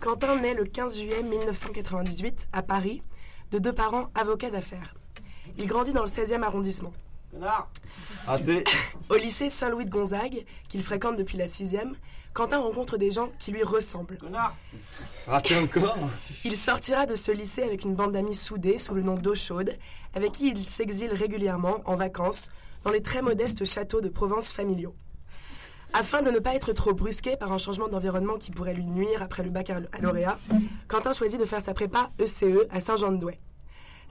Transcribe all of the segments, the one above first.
Quentin naît le 15 juillet 1998 à Paris, de deux parents avocats d'affaires. Il grandit dans le 16e arrondissement. Raté. Au lycée Saint-Louis de Gonzague, qu'il fréquente depuis la 6e, Quentin rencontre des gens qui lui ressemblent. Raté encore. Il sortira de ce lycée avec une bande d'amis soudés sous le nom d'Eau Chaude, avec qui il s'exile régulièrement en vacances dans les très modestes châteaux de Provence familiaux. Afin de ne pas être trop brusqué par un changement d'environnement qui pourrait lui nuire après le baccalauréat, Quentin choisit de faire sa prépa ECE à Saint-Jean-de-Douai.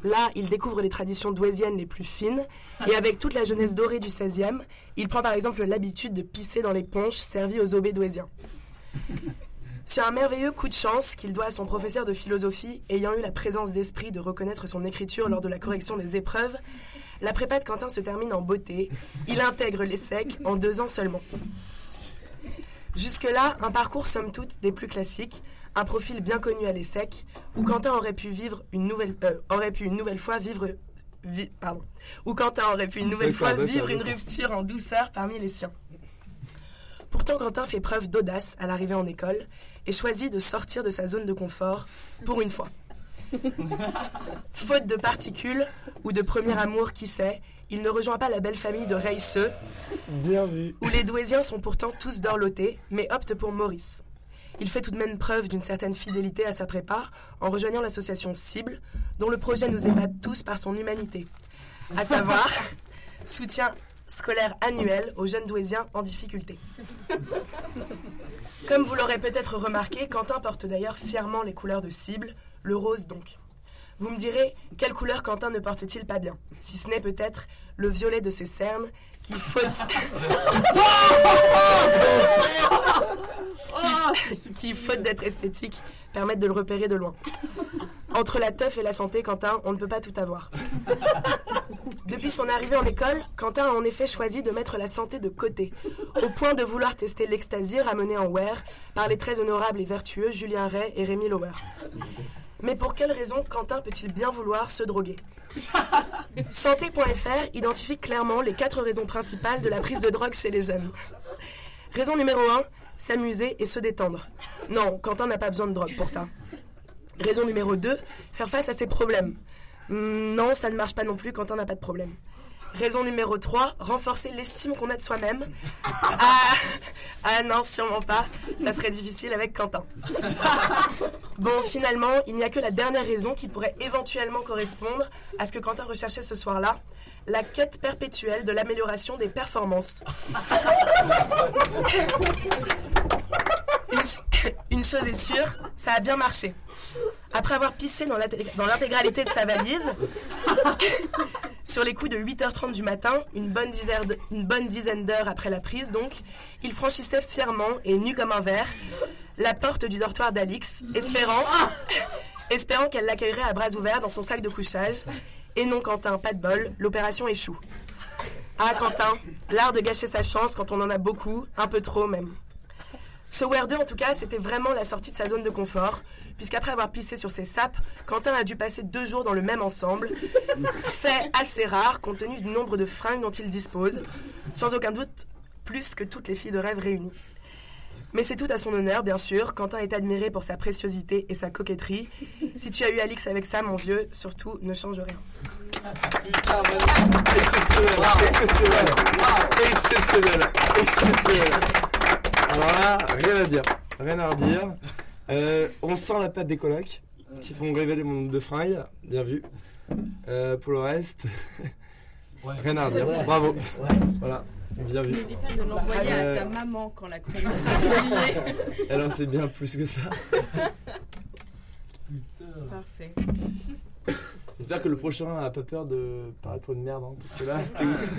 Là, il découvre les traditions douaisiennes les plus fines, et avec toute la jeunesse dorée du 16e, il prend par exemple l'habitude de pisser dans les ponches servies aux aubés Sur un merveilleux coup de chance qu'il doit à son professeur de philosophie, ayant eu la présence d'esprit de reconnaître son écriture lors de la correction des épreuves, la prépa de Quentin se termine en beauté. Il intègre l'ESSEC en deux ans seulement. Jusque-là, un parcours somme toute des plus classiques, un profil bien connu à l'ESSEC, où Quentin aurait pu vivre une nouvelle, euh, aurait pu une nouvelle fois vivre, vi- pardon, où Quentin aurait pu une nouvelle fois vivre une rupture en douceur parmi les siens. Pourtant, Quentin fait preuve d'audace à l'arrivée en école et choisit de sortir de sa zone de confort pour une fois. Faute de particules ou de premier amour, qui sait, il ne rejoint pas la belle famille de Reisseux, Bien vu. où les Douaisiens sont pourtant tous dorlotés, mais optent pour Maurice. Il fait tout de même preuve d'une certaine fidélité à sa prépa en rejoignant l'association Cible, dont le projet nous épate tous par son humanité. À savoir, soutien scolaire annuel aux jeunes Douaisiens en difficulté. Comme vous l'aurez peut-être remarqué, Quentin porte d'ailleurs fièrement les couleurs de Cible, le rose donc. Vous me direz, quelle couleur Quentin ne porte-t-il pas bien? Si ce n'est peut-être le violet de ses cernes qui, faute, qui, qui, faute d'être esthétique, permettent de le repérer de loin. Entre la teuf et la santé, Quentin, on ne peut pas tout avoir. Depuis son arrivée en école, Quentin a en effet choisi de mettre la santé de côté, au point de vouloir tester l'ecstasy ramené en wear par les très honorables et vertueux Julien Ray et Rémi Lauer. Mais pour quelle raison Quentin peut-il bien vouloir se droguer? Santé.fr identifie clairement les quatre raisons principales de la prise de drogue chez les jeunes. Raison numéro 1, s'amuser et se détendre. Non, Quentin n'a pas besoin de drogue pour ça. Raison numéro 2, faire face à ses problèmes. Hmm, Non, ça ne marche pas non plus, Quentin n'a pas de problème. Raison numéro 3, renforcer l'estime qu'on a de soi-même. Ah, ah non, sûrement pas. Ça serait difficile avec Quentin. Bon, finalement, il n'y a que la dernière raison qui pourrait éventuellement correspondre à ce que Quentin recherchait ce soir-là. La quête perpétuelle de l'amélioration des performances. Une, ch- une chose est sûre, ça a bien marché. Après avoir pissé dans l'intég- dans l'intégralité de sa valise, sur les coups de 8h30 du matin, une bonne dizaine de- une bonne dizaine d'heures après la prise donc, il franchissait fièrement et nu comme un verre la porte du dortoir d'Alix, espérant, espérant qu'elle l'accueillerait à bras ouverts dans son sac de couchage. Et non, Quentin, pas de bol, l'opération échoue. Ah, Quentin, l'art de gâcher sa chance quand on en a beaucoup, un peu trop même. Ce Wear 2, en tout cas, c'était vraiment la sortie de sa zone de confort, puisqu'après avoir pissé sur ses sapes, Quentin a dû passer deux jours dans le même ensemble, fait assez rare compte tenu du nombre de fringues dont il dispose, sans aucun doute plus que toutes les filles de rêve réunies. Mais c'est tout à son honneur, bien sûr. Quentin est admiré pour sa préciosité et sa coquetterie. Si tu as eu Alix avec ça, mon vieux, surtout, ne change rien. Exceptionnel. Exceptionnel. Exceptionnel. Exceptionnel. Voilà, rien à dire. Rien à redire. Euh, on sent la patte des colocs qui vont révéler mon nombre de fringues. Bien vu. Euh, pour le reste, rien à redire. Bravo. Voilà, bien vu. N'oublie pas de l'envoyer Euh, à ta maman quand la chronique sera. Alors c'est bien plus que ça. Parfait. J'espère que le prochain a pas peur de parler pour une merde, hein, parce que là, c'était ouf.